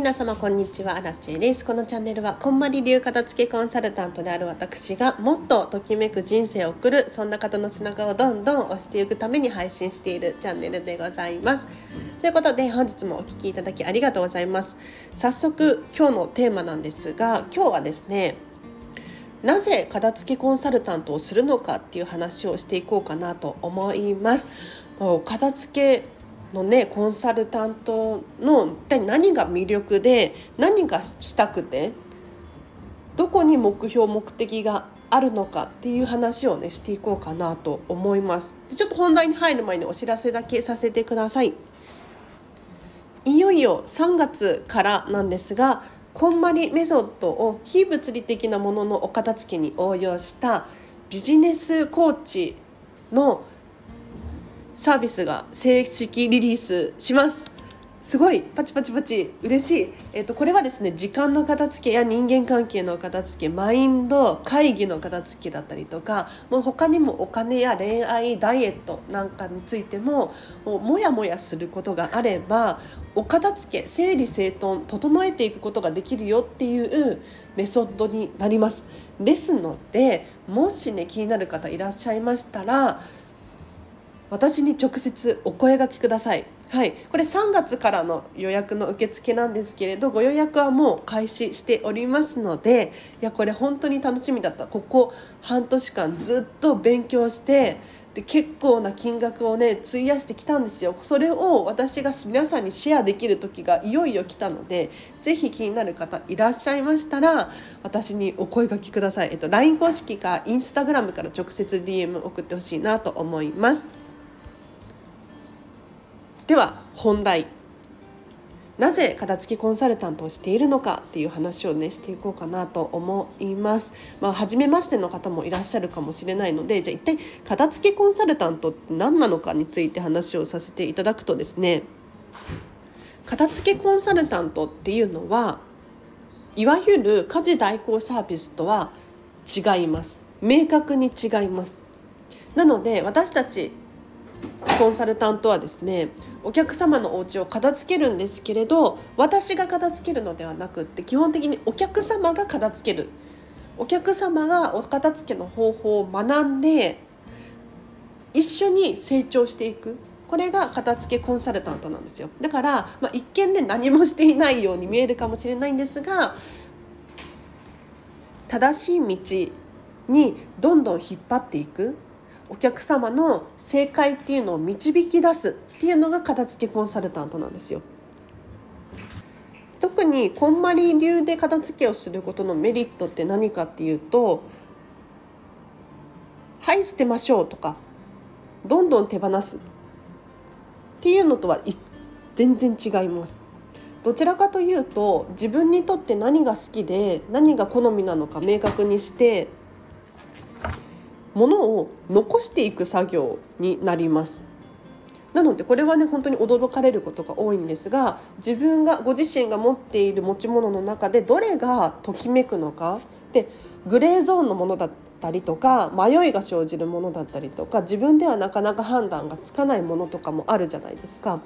皆様こんにちは。アラチェです。このチャンネルはこんまり流片付けコンサルタントである私がもっとときめく人生を送るそんな方の背中をどんどん押していくために配信しているチャンネルでございます。ということで本日もお聴きいただきありがとうございます。早速今日のテーマなんですが今日はですねなぜ片付けコンサルタントをするのかっていう話をしていこうかなと思います。もう片付けのねコンサルタントの一体何が魅力で何がしたくてどこに目標目的があるのかっていう話をねしていこうかなと思います。ちょっと本題に入る前にお知らせだけさせてください。いよいよ3月からなんですがこんまりメソッドを非物理的なもののお片付けに応用したビジネスコーチのサービスが正式リリースします。すごい。パチパチパチ。嬉しい、えっと、これはですね時間の片付けや人間関係の片付けマインド会議の片付けだったりとかもう他にもお金や恋愛ダイエットなんかについてももうもやもやすることがあればお片付け整理整頓整えていくことができるよっていうメソッドになります。ですのでもしね気になる方いらっしゃいましたら私に直接お声がけください。はい、これ3月からの予約の受付なんですけれどご予約はもう開始しておりますのでいやこれ本当に楽しみだったここ半年間ずっと勉強してで結構な金額をね費やしてきたんですよそれを私が皆さんにシェアできる時がいよいよ来たので是非気になる方いらっしゃいましたら私にお声がけください、えっと、LINE 公式か Instagram から直接 DM 送ってほしいなと思います。では本題。なぜ片付けコンサルタントをしているのかっていう話をねしていこうかなと思います。まあ初めましての方もいらっしゃるかもしれないのでじゃあ一体片付けコンサルタントって何なのかについて話をさせていただくとですね片付けコンサルタントっていうのはいわゆる家事代行サービスとは違います。明確に違います。なので私たちコンサルタントはですねお客様のお家を片付けるんですけれど私が片付けるのではなくって基本的にお客様が片付ける。お客様がお片付けの方法を学んで一緒に成長していく。これが片付けコンサルタントなんですよ。だから、まあ、一見で何もしていないように見えるかもしれないんですが正しい道にどんどん引っ張っていく。お客様の正解っていうのを導き出すっていうのが片付けコンサルタントなんですよ。特にこんまり流で片付けをすることのメリットって何かっていうと「はい捨てましょう」とか「どんどん手放す」っていうのとは全然違います。どちらかというと自分にとって何が好きで何が好みなのか明確にしてものを残していく作業になりますなのでこれはね本当に驚かれることが多いんですが自分がご自身が持っている持ち物の中でどれがときめくのかでグレーゾーンのものだったりとか迷いが生じるものだったりとか自分ではなかなか判断がつかないものとかもあるじゃないですか。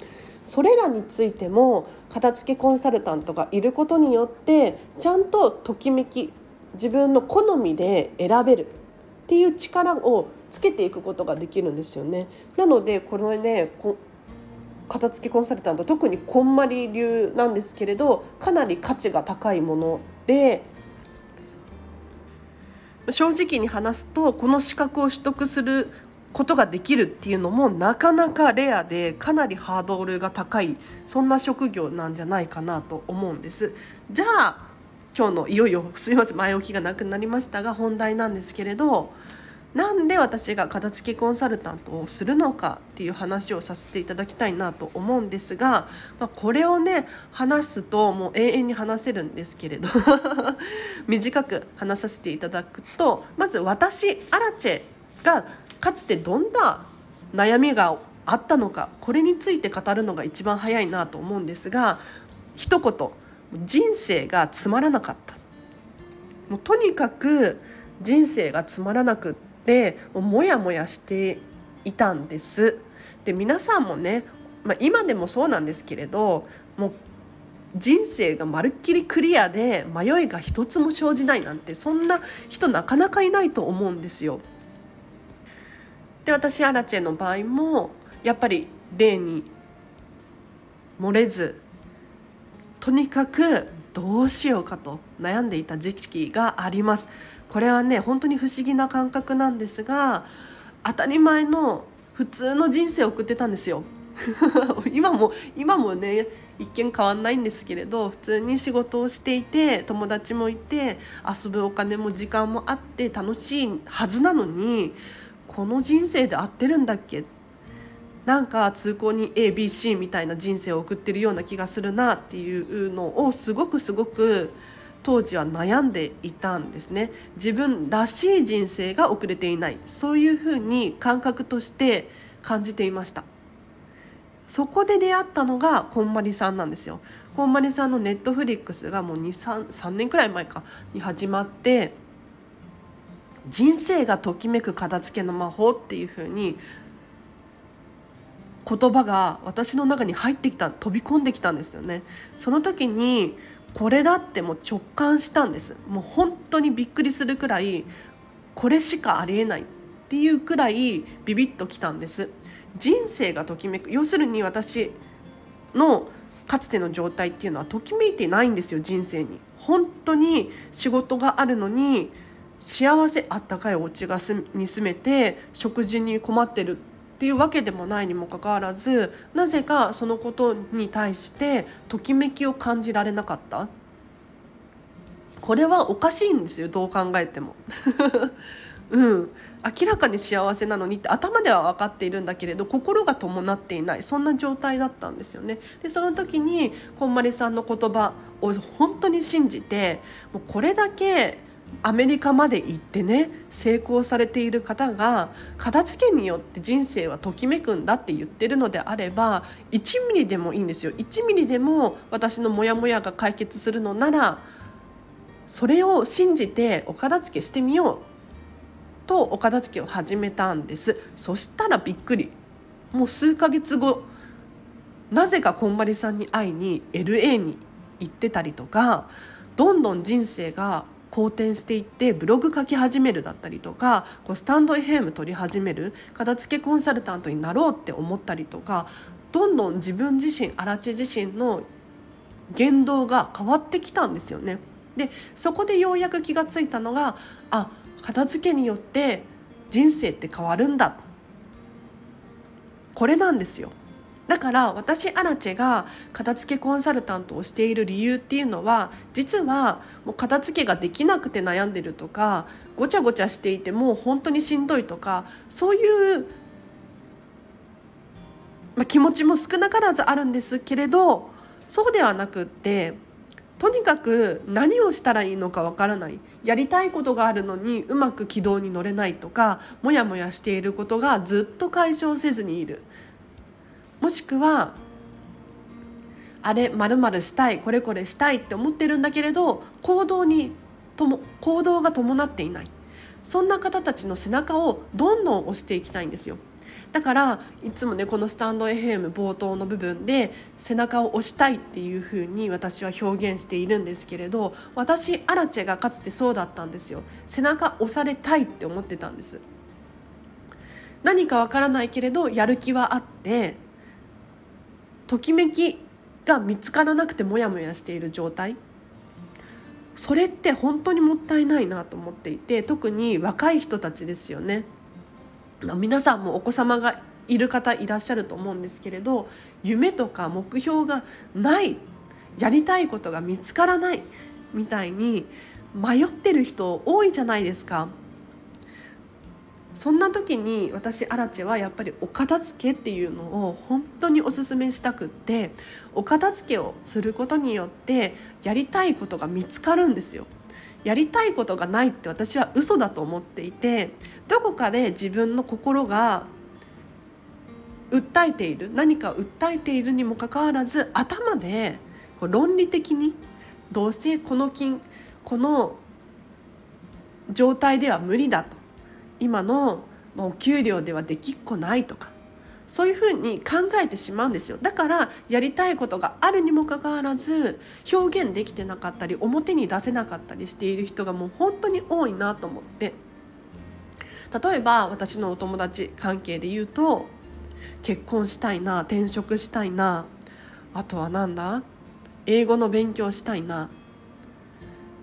それらについても片付けコンサルタントがいることによってちゃんとときめき自分の好みで選べるっていう力をつけていくことができるんですよね。なのでこれね片付けコンサルタント特にこんまり流なんですけれどかなり価値が高いもので正直に話すとこの資格を取得することができるっていうのもなかなかレアでかなりハードルが高いそんな職業なんじゃないかなと思うんです。じゃあ今日のいよいよすいません前置きがなくなりましたが本題なんですけれどなんで私が片付けコンサルタントをするのかっていう話をさせていただきたいなと思うんですが、まあ、これをね話すともう永遠に話せるんですけれど。短く話させていただくとまず私アラチェがかつてどんな悩みがあったのかこれについて語るのが一番早いなと思うんですが一言人生がつまらなかったもうとにかく人生がつまらなくってもやもやしていたんですで皆さんもね、まあ、今でもそうなんですけれどもう人生がまるっきりクリアで迷いが一つも生じないなんてそんな人なかなかいないと思うんですよ。で私アラチェの場合もやっぱり例に漏れずとにかくどうしようかと悩んでいた時期があります。これはね本当に不思議な感覚なんですが当たり前の普通の人生を送ってたんですよ。今も今もね一見変わんないんですけれど普通に仕事をしていて友達もいて遊ぶお金も時間もあって楽しいはずなのにこの人生で合ってるんだっけなんか通行に ABC みたいな人生を送ってるような気がするなっていうのをすごくすごく当時は悩んでいたんですね。自分らしい人生が送れていない。そういうふうに感覚として感じていました。そこで出会ったのがこんまりさんなんですよ。こんまりさんのネットフリックスがもう23年くらい前か。に始まって人生がときめく片付けの魔法っていうふうに言葉が私の中に入ってきた飛び込んできたんですよね。その時にこれだってもう直感したんです。もう本当にびっくりするくらいこれしかありえないっていうくらいビビッときたんです。人生がときめく。要するに私のかつての状態っていうのはときめいてないんですよ人生に。本当に仕事があるのに幸せあったかいお家がに住めて食事に困ってるっっていうわけでもないにもかかわらずなぜかそのことに対してときめきを感じられなかった？これはおかしいんですよどう考えても。うん明らかに幸せなのにって頭では分かっているんだけれど心が伴っていないそんな状態だったんですよね。でその時にこんまりさんの言葉を本当に信じてもうこれだけアメリカまで行ってね成功されている方が片付けによって人生はときめくんだって言ってるのであれば1ミリでもいいんですよ。1ミリでも私のモヤモヤが解決するのならそれを信じてお片付けしてみようとお片付けを始めたんです。そしたらびっくり。もう数ヶ月後なぜかこんまりさんに会いに LA に行ってたりとかどんどん人生が好転していってブログ書き始めるだったりとかこうスタンド FM 取り始める片付けコンサルタントになろうって思ったりとかどんどん自分自身荒地自身の言動が変わってきたんですよね。でそこでようやく気がついたのがあ片付けによって人生って変わるんだこれなんですよ。だから私アラチェが片付けコンサルタントをしている理由っていうのは実はもう片付けができなくて悩んでるとかごちゃごちゃしていてもう本当にしんどいとかそういう、まあ、気持ちも少なからずあるんですけれどそうではなくってとにかく何をしたらいいのかわからないやりたいことがあるのにうまく軌道に乗れないとかモヤモヤしていることがずっと解消せずにいる。もしくはあれまるしたいこれこれしたいって思ってるんだけれど行動にとも行動が伴っていない。そんな方たちの背中をどんどん押していきたいんですよ。だからいつもねこのスタンド FM 冒頭の部分で背中を押したいっていう風に私は表現しているんですけれど私アラチェがかつてそうだったんですよ。背中押されたいって思ってたんです。何かわからないけれどやる気はあってときめきが見つからなくてモヤモヤしている状態それって本当にもったいないなと思っていて特に若い人たちですよね。皆さんもお子様がいる方いらっしゃると思うんですけれど夢とか目標がないやりたいことが見つからないみたいに迷ってる人多いじゃないですか。そんな時に私アラチェはやっぱりお片付けっていうのを本当におすすめしたくってお片付けをすることによってやりたいことが見つかるんですよ。やりたいことがないって私は嘘だと思っていてどこかで自分の心が訴えている何か訴えているにもかかわらず頭でこう論理的にどうせこの金この状態では無理だと今のお給料ではできっこないとかそういうふうに考えてしまうんですよ。だからやりたいことがあるにもかかわらず表現できてなかったり表に出せなかったりしている人がもう本当に多いなと思って。例えば私のお友達関係で言うと結婚したいな転職したいなあとはなんだ英語の勉強したいな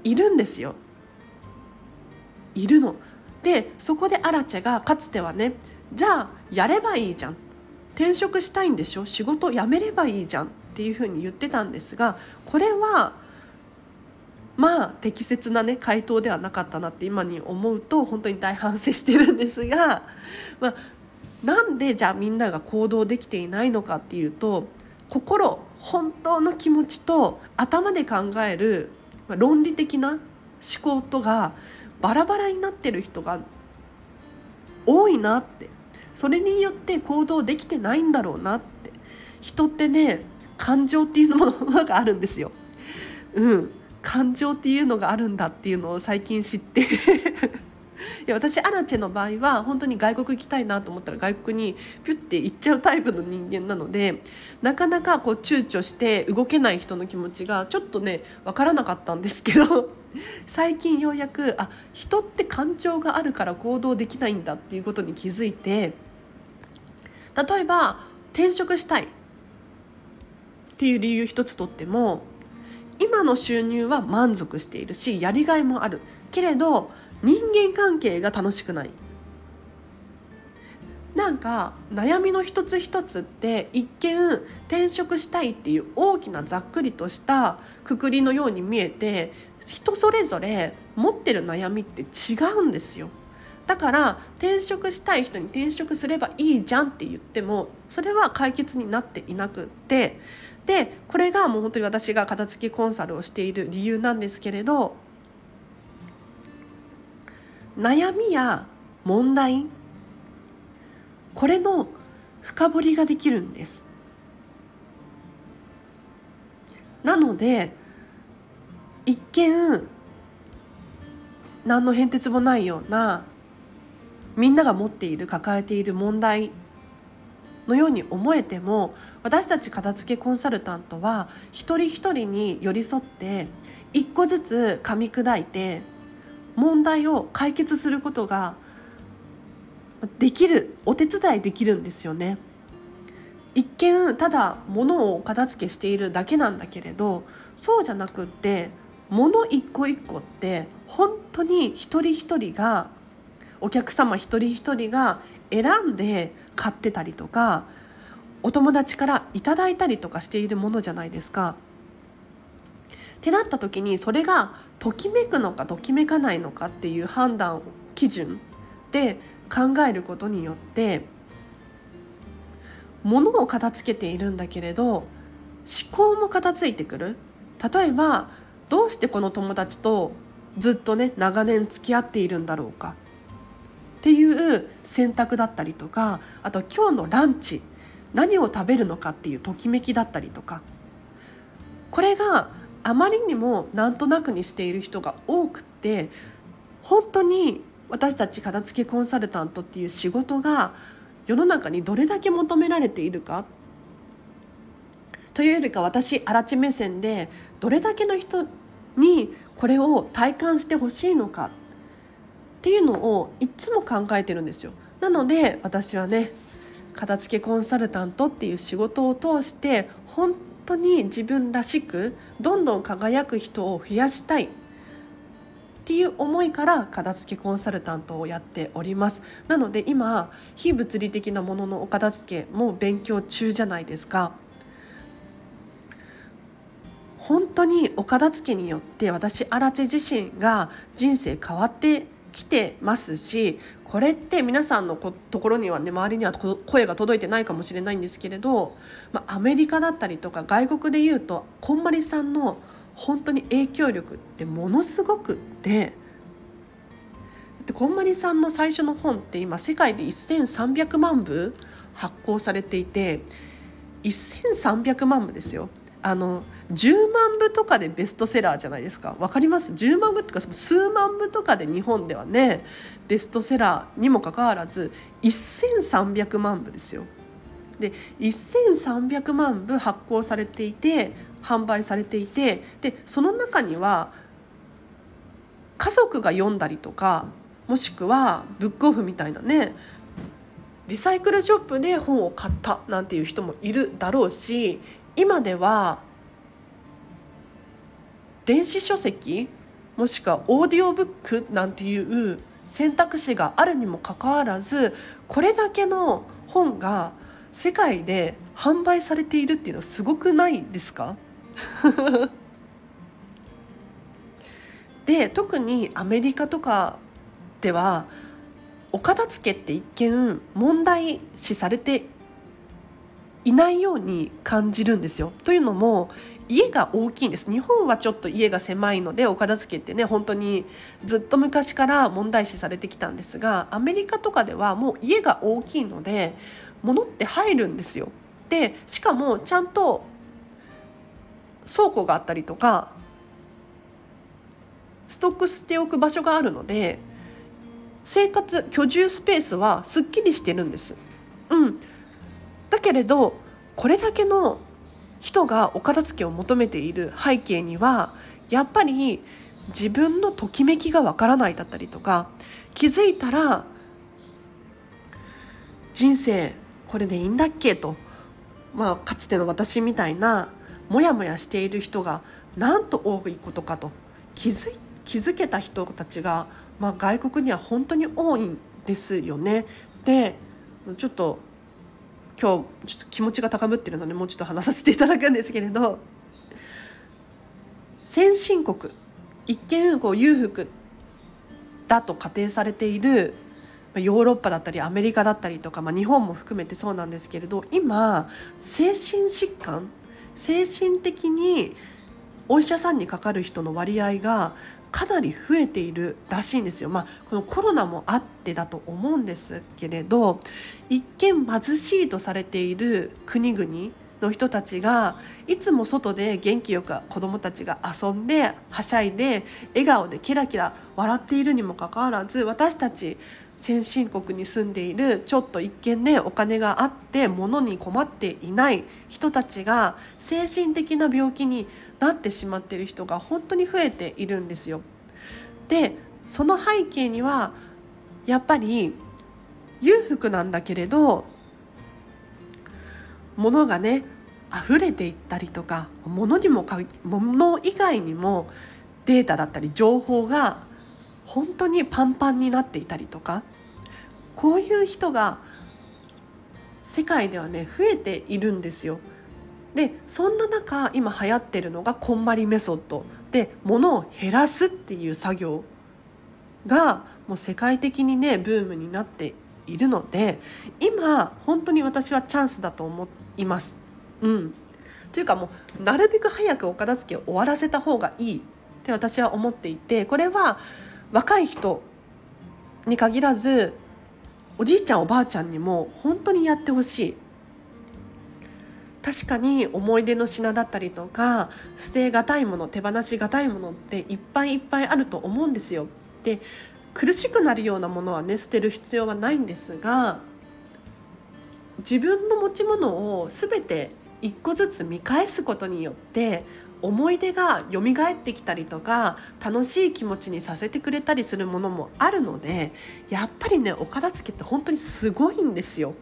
いるんですよ。いるの。でそこでアラチェがかつてはねじゃあやればいいじゃん。転職したいんでしょ？仕事辞めればいいじゃん。っていうふうに言ってたんですがこれはまあ適切なね回答ではなかったなって今に思うと本当に大反省してるんですが、まあ、なんでじゃあみんなが行動できていないのかっていうと心本当の気持ちと頭で考える論理的な思考とがバラバラになってる人が多いなって。それによって行動できてないんだろうなって。人ってね感情っていうものがあるんですよ。うん。感情っていうのがあるんだっていうのを最近知って。いや私アラチェの場合は本当に外国行きたいなと思ったら外国にピュッて行っちゃうタイプの人間なのでなかなかこう躊躇して動けない人の気持ちがちょっとね分からなかったんですけど 最近ようやくあ人って感情があるから行動できないんだっていうことに気づいて例えば転職したい。っていう理由一つとっても今の収入は満足しているしやりがいもある。けれど人間関係が楽しくない。なんか悩みの一つ一つって一見転職したいっていう大きなざっくりとしたくくりのように見えて人それぞれ持ってる悩みって違うんですよ。だから転職したい人に転職すればいいじゃんって言ってもそれは解決になっていなくって。でこれがもう本当に私が片付きコンサルをしている理由なんですけれど悩みや問題これの深掘りができるんです。なので一見何の変哲もないようなみんなが持っている抱えている問題のように思えても私たち片付けコンサルタントは一人一人に寄り添って一個ずつ噛み砕いて問題を解決することができるお手伝いできるんですよね。一見ただ物を片付けしているだけなんだけれどそうじゃなくって物一個一個って本当に一人一人がお客様一人一人が選んで買ってたりとかお友達からいただいたりとかしているものじゃないですか。ってなった時にそれがときめくのかときめかないのかっていう判断基準で考えることによって物を片付けているんだけれど思考も片付いてくる。例えばどうしてこの友達とずっとね長年付き合っているんだろうかっていう選択だったりとかあと今日のランチ何を食べるのかっていうときめきだったりとかこれがあまりにもなんとなくにしている人が多くって本当に私たち片付けコンサルタントっていう仕事が世の中にどれだけ求められているかというよりか私荒地目線でどれだけの人にこれを体感してほしいのかっていうのをいつも考えてるんですよ。なので私はね片付けコンサルタントっていう仕事を通して本当に自分らしくどんどん輝く人を増やしたい。っていう思いから片付けコンサルタントをやっております。なので今非物理的なもののお片付けも勉強中じゃないですか。本当にお片付けによって私荒地自身が人生変わってきてますしこれって皆さんのところにはね周りには声が届いてないかもしれないんですけれど、まあ、アメリカだったりとか外国でいうとこんまりさんの本当に影響力ってものすごくってでこんまりさんの最初の本って今世界で1300万部発行されていて1300万部ですよ。あの10万部とかでベストセラーじゃないですか。分かります？10万部っていうか数万部とかで日本ではねベストセラーにもかかわらず1300万部ですよ。で1300万部発行されていて販売されていてでその中には家族が読んだりとかもしくはブックオフみたいなねリサイクルショップで本を買ったなんていう人もいるだろうし今では電子書籍もしくはオーディオブックなんていう選択肢があるにもかかわらずこれだけの本が世界で販売されているっていうのはすごくないですか？で特にアメリカとかではお片付けって一見問題視されていないように感じるんですよ。というのも家が大きいんです日本はちょっと家が狭いのでお片付けってね本当にずっと昔から問題視されてきたんですがアメリカとかではもう家が大きいので物って入るんですよ。でしかもちゃんと倉庫があったりとかストックしておく場所があるので生活居住スペースはすっきりしてるんです。うん、だけれどこれだけの人がお片付けを求めている背景にはやっぱり自分のときめきがわからないだったりとか気づいたら人生これでいいんだっけと、まあ、かつての私みたいなモヤモヤしている人がなんと多いことかと気づ気づけた人たちが、まあ、外国には本当に多いんですよね。でちょっと今日ちょっと気持ちが高ぶってるのでもうちょっと話させていただくんですけれど先進国一見こう裕福だと仮定されているヨーロッパだったりアメリカだったりとか、まあ、日本も含めてそうなんですけれど今精神疾患精神的にお医者さんにかかる人の割合がかなり増えているらしいんですよ。まあ、このコロナもあってだと思うんですけれど一見貧しいとされている国々の人たちがいつも外で元気よく子どもたちが遊んではしゃいで笑顔でキラキラ笑っているにもかかわらず私たち先進国に住んでいるちょっと一見ねお金があって物に困っていない人たちが精神的な病気になってしまっている人が本当に増えているんですよ。でその背景にはやっぱり裕福なんだけれど物がね溢れていったりとか物にもか物以外にもデータだったり情報が本当にパンパンになっていたりとかこういう人が世界ではね増えているんですよ。でそんな中今流行ってるのがこんまりメソッド。で物を減らすっていう作業がもう世界的にねブームになっているので今本当に私はチャンスだと思います。うん、というかもうなるべく早くお片付けを終わらせた方がいい。って私は思っていてこれは若い人に限らずおじいちゃんおばあちゃんにも本当にやってほしい。確かに思い出の品だったりとか捨てがたいもの手放しがたいものっていっぱいいっぱいあると思うんですよ。で苦しくなるようなものはね捨てる必要はないんですが自分の持ち物を全て一個ずつ見返すことによって思い出が蘇ってきたりとか楽しい気持ちにさせてくれたりするものもあるのでやっぱりねお片付けって本当にすごいんですよ。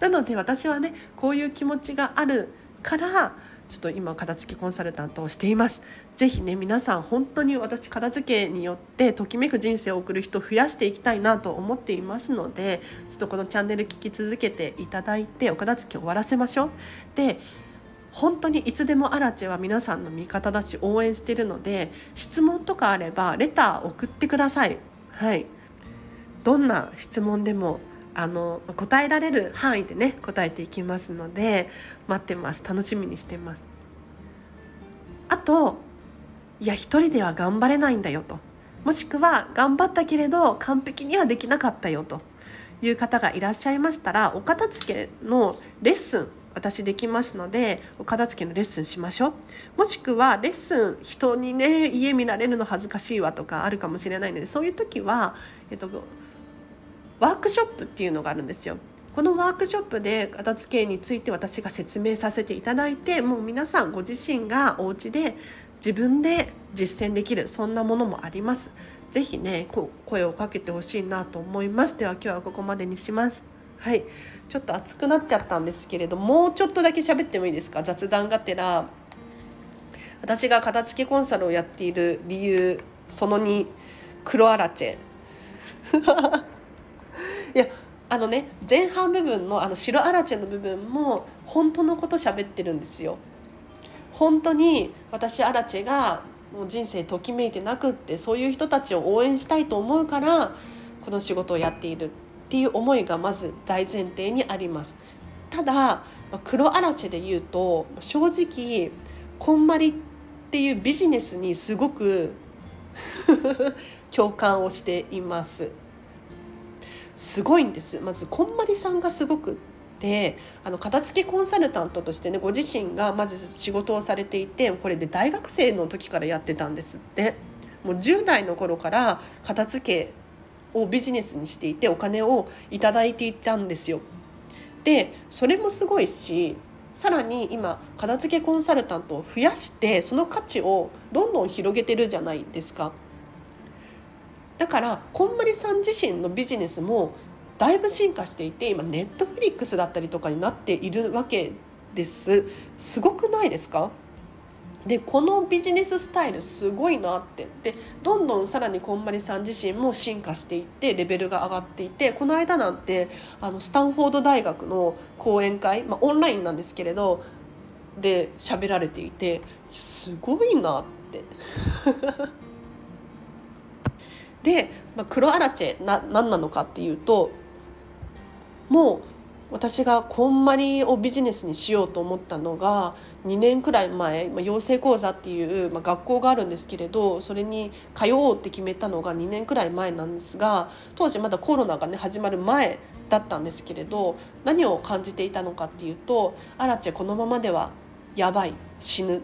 なので私はねこういう気持ちがあるからちょっと今片付けコンサルタントをしています。ぜひね皆さん本当に私片付けによってときめく人生を送る人を増やしていきたいなと思っていますのでちょっとこのチャンネル聞き続けていただいてお片付け終わらせましょう。で本当にいつでもアラチェは皆さんの味方だし応援してるので質問とかあればレター送ってください。はいどんな質問でもあの答えられる範囲でね答えていきますので待ってます。楽しみにしてます。あといや一人では頑張れないんだよと。もしくは頑張ったけれど完璧にはできなかったよと。いう方がいらっしゃいましたらお片付けのレッスン私できますのでお片付けのレッスンしましょう。もしくはレッスン人にね家見られるの恥ずかしいわとかあるかもしれないのでそういう時は、えっと、ワークショップっていうのがあるんですよ。このワークショップで片付けについて私が説明させていただいてもう皆さんご自身がお家で自分で実践できるそんなものもあります。ぜひね声をかけてほしいなと思います。では今日はここまでにします。はい。ちょっと熱くなっちゃったんですけれどもうちょっとだけ喋ってもいいですか？雑談がてら私が片付けコンサルをやっている理由その2黒アラチェ。いやあのね前半部分のあの白アラチェの部分も本当のこと喋ってるんですよ。本当に私アラチェがもう人生ときめいてなくってそういう人たちを応援したいと思うからこの仕事をやっているっていう思いがまず大前提にあります。ただ黒アラチェで言うと正直こんまりっていうビジネスにすごく 共感をしています。すごいんですまずこんまりさんがすごくであの片付けコンサルタントとしてねご自身がまず仕事をされていてこれで大学生の時からやってたんですってもう10代の頃から片付けをビジネスにしていてお金を頂いていたんですよ。でそれもすごいしさらに今片付けコンサルタントを増やしてその価値をどんどん広げてるじゃないですか。だからこんまりさん自身のビジネスもだいぶ進化していて今ネットフリックスだったりとかになっているわけです。すごくないですか？でこのビジネススタイルすごいなって。でどんどんさらにこんまりさん自身も進化していってレベルが上がっていてこの間なんてあのスタンフォード大学の講演会、まあ、オンラインなんですけれどで喋られていてすごいなって。で、まあ、黒アラチェな何なのかっていうともう私がこんまりをビジネスにしようと思ったのが2年くらい前、ま、養成講座っていう、ま、学校があるんですけれどそれに通おうって決めたのが2年くらい前なんですが当時まだコロナがね始まる前だったんですけれど何を感じていたのかっていうと「アラチェこのままではやばい死ぬ」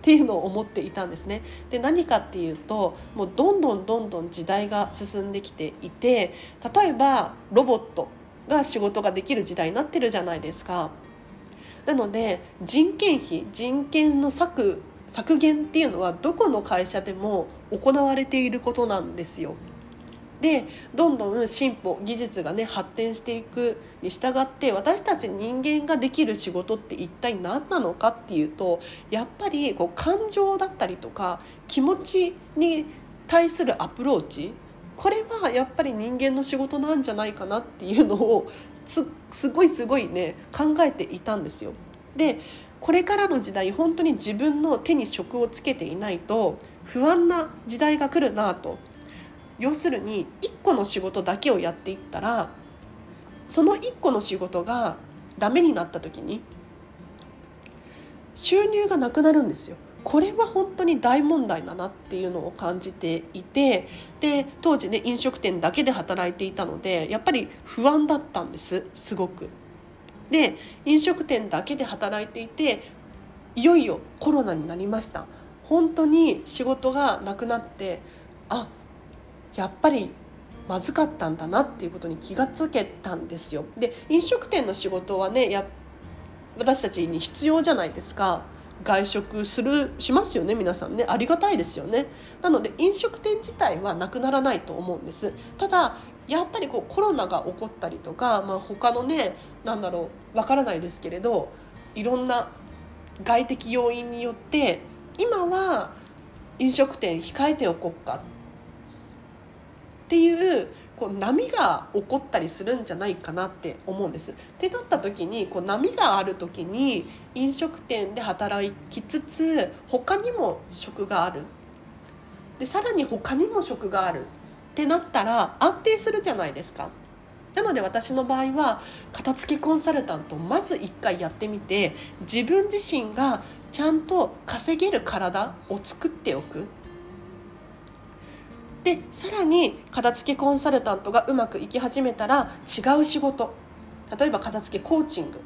っていうのを思っていたんですね。で何かっていうともうどんどんどんどん時代が進んできていて例えばロボットが仕事ができる時代になってるじゃないですか。なので人件費人件の削削減っていうのはどこの会社でも行われていることなんですよ。でどんどん進歩技術がね発展していくに従って私たち人間ができる仕事って一体何なのかっていうとやっぱりこう感情だったりとか気持ちに対するアプローチこれはやっぱり人間の仕事なんじゃないかなっていうのをすすごいすごいね考えていたんですよ。でこれからの時代本当に自分の手に職をつけていないと不安な時代が来るなと要するに1個の仕事だけをやっていったらその1個の仕事がダメになった時に収入がなくなるんですよ。これは本当に大問題だなっていうのを感じていてで当時ね飲食店だけで働いていたのでやっぱり不安だったんですすごく。で飲食店だけで働いていていよいよコロナになりました本当に仕事がなくなってあやっぱりまずかったんだなっていうことに気がつけたんですよ。で飲食店の仕事はねや私たちに必要じゃないですか。外食するしますよね皆さんねありがたいですよねなので飲食店自体はなくならないと思うんですただやっぱりこうコロナが起こったりとか、まあ、他のね何だろうわからないですけれどいろんな外的要因によって今は飲食店控えておこうかっていうこう波が起こったりするんじゃないかなって思うんです。ってなった時にこう波がある時に飲食店で働きつつ他にも職があるでさらに他にも職があるってなったら安定するじゃないですか。なので私の場合は片付けコンサルタントをまず一回やってみて自分自身がちゃんと稼げる体を作っておくでさらに片付けコンサルタントがうまくいき始めたら違う仕事。例えば片付けコーチング。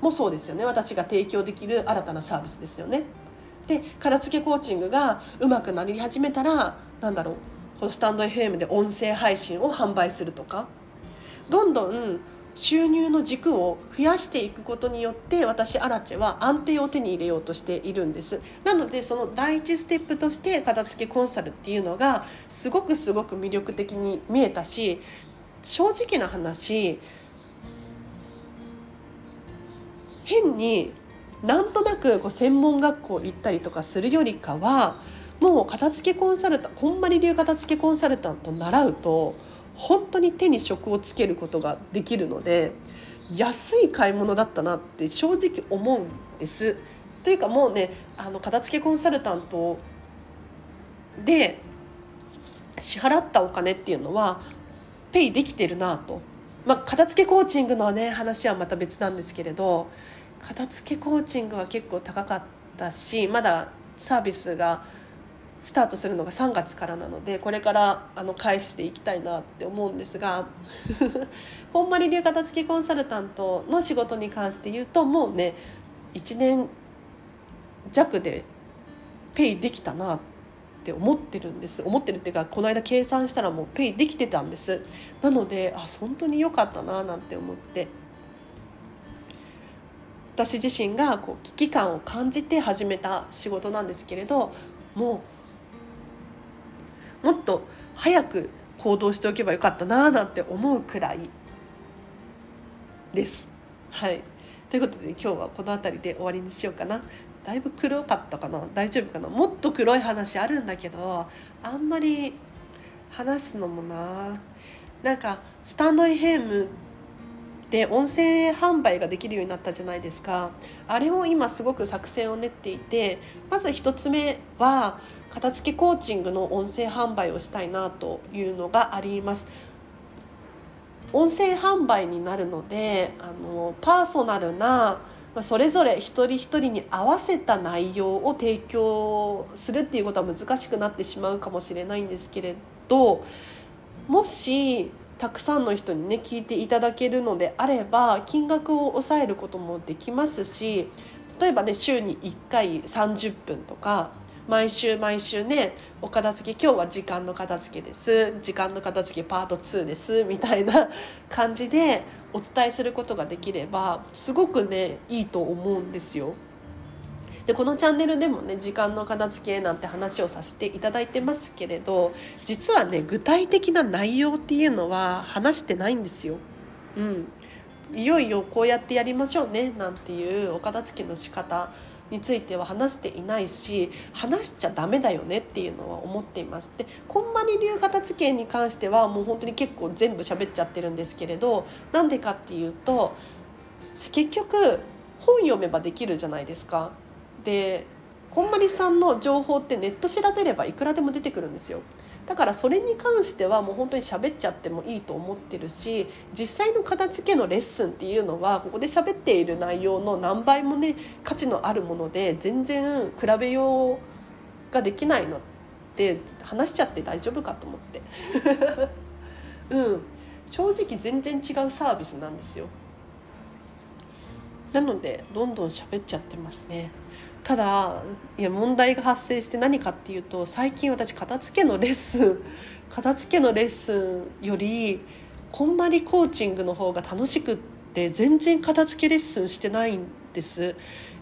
もそうですよね。私が提供できる新たなサービスですよね。で片付けコーチングがうまくなり始めたら何だろう。このスタンド FM で音声配信を販売するとか。どんどん収入の軸を増やしていくことによって私アラチェは安定を手に入れようとしているんです。なのでその第一ステップとして片付けコンサルっていうのがすごくすごく魅力的に見えたし正直な話変になんとなくこう専門学校行ったりとかするよりかはもう片付けコンサルタントこんまり流片付けコンサルタント習うと本当に手に職をつけることができるので安い買い物だったなって正直思うんです。というかもうねあの片付けコンサルタントで支払ったお金っていうのはペイできてるなと。まあ、片付けコーチングのね話はまた別なんですけれど片付けコーチングは結構高かったしまだサービスがスタートするのが3月からなのでこれからあの返していきたいなって思うんですがこんまり流片付けコンサルタントの仕事に関して言うともうね1年弱でペイできたなって思ってるんです。思ってるっていうかこの間計算したらもうペイできてたんです。なのであ本当に良かったななんて思って。私自身がこう危機感を感じて始めた仕事なんですけれどもうもっと早く行動しておけばよかったななんて思うくらいです。はい。ということで今日はこの辺りで終わりにしようかな。だいぶ黒かったかな。大丈夫かな。もっと黒い話あるんだけどあんまり話すのもななんかスタンド FM で音声販売ができるようになったじゃないですか。あれを今すごく作戦を練っていてまず1つ目は片付けコーチングの音声販売をしたいなというのがあります。音声販売になるのであのパーソナルなそれぞれ一人一人に合わせた内容を提供するっていうことは難しくなってしまうかもしれないんですけれどもしたくさんの人にね聞いていただけるのであれば金額を抑えることもできますし例えばね週に1回30分とか毎週毎週ねお片付け今日は時間の片付けです時間の片付けパート2ですみたいな感じでお伝えすることができればすごくねいいと思うんですよ。でこのチャンネルでもね時間の片付けなんて話をさせていただいてますけれど実はね具体的な内容っていうのは話してないんですよ。うん、いよいよこうやってやりましょうねなんていうお片付けの仕方については話していないし話しちゃダメだよねっていうのは思っています。でこんまり流片付けに関してはもう本当に結構全部喋っちゃってるんですけれどなんでかっていうと結局本読めばできるじゃないですか。でこんまりさんの情報ってネット調べればいくらでも出てくるんですよ。だからそれに関してはもう本当に喋っちゃってもいいと思ってるし実際の片付けのレッスンっていうのはここで喋っている内容の何倍もね価値のあるもので全然比べようができないのって話しちゃって大丈夫かと思って。うん。正直全然違うサービスなんですよ。なのでどんどん喋っちゃってますね。ただいや問題が発生して何かっていうと最近私片付けのレッスン片付けのレッスンよりこんまりコーチングの方が楽しくって全然片付けレッスンしてないんです。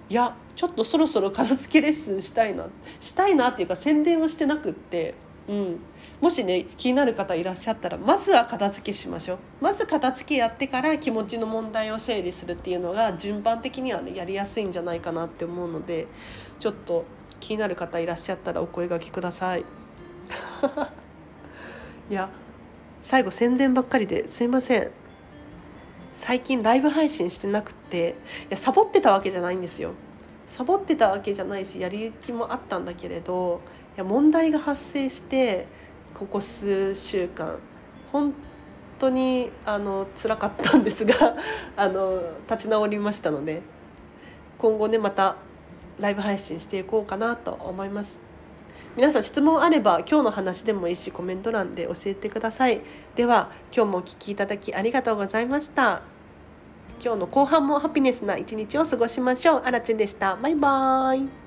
いやちょっとそろそろ片付けレッスンしたいなしたいなっていうか宣伝をしてなくって。うん、もしね気になる方いらっしゃったらまずは片付けしましょう。まず片付けやってから気持ちの問題を整理するっていうのが順番的にはねやりやすいんじゃないかなって思うのでちょっと気になる方いらっしゃったらお声がけください。いや最後宣伝ばっかりですいません。最近ライブ配信してなくていやサボってたわけじゃないんですよ。サボってたわけじゃないしやり気もあったんだけれどや問題が発生してここ数週間本当にあの辛かったんですが あの立ち直りましたので今後ねまたライブ配信していこうかなと思います。皆さん質問あれば今日の話でもいいしコメント欄で教えてください。では今日もお聴きいただきありがとうございました。今日の後半もハピネスな一日を過ごしましょう。あらちんでした。バイバーイ。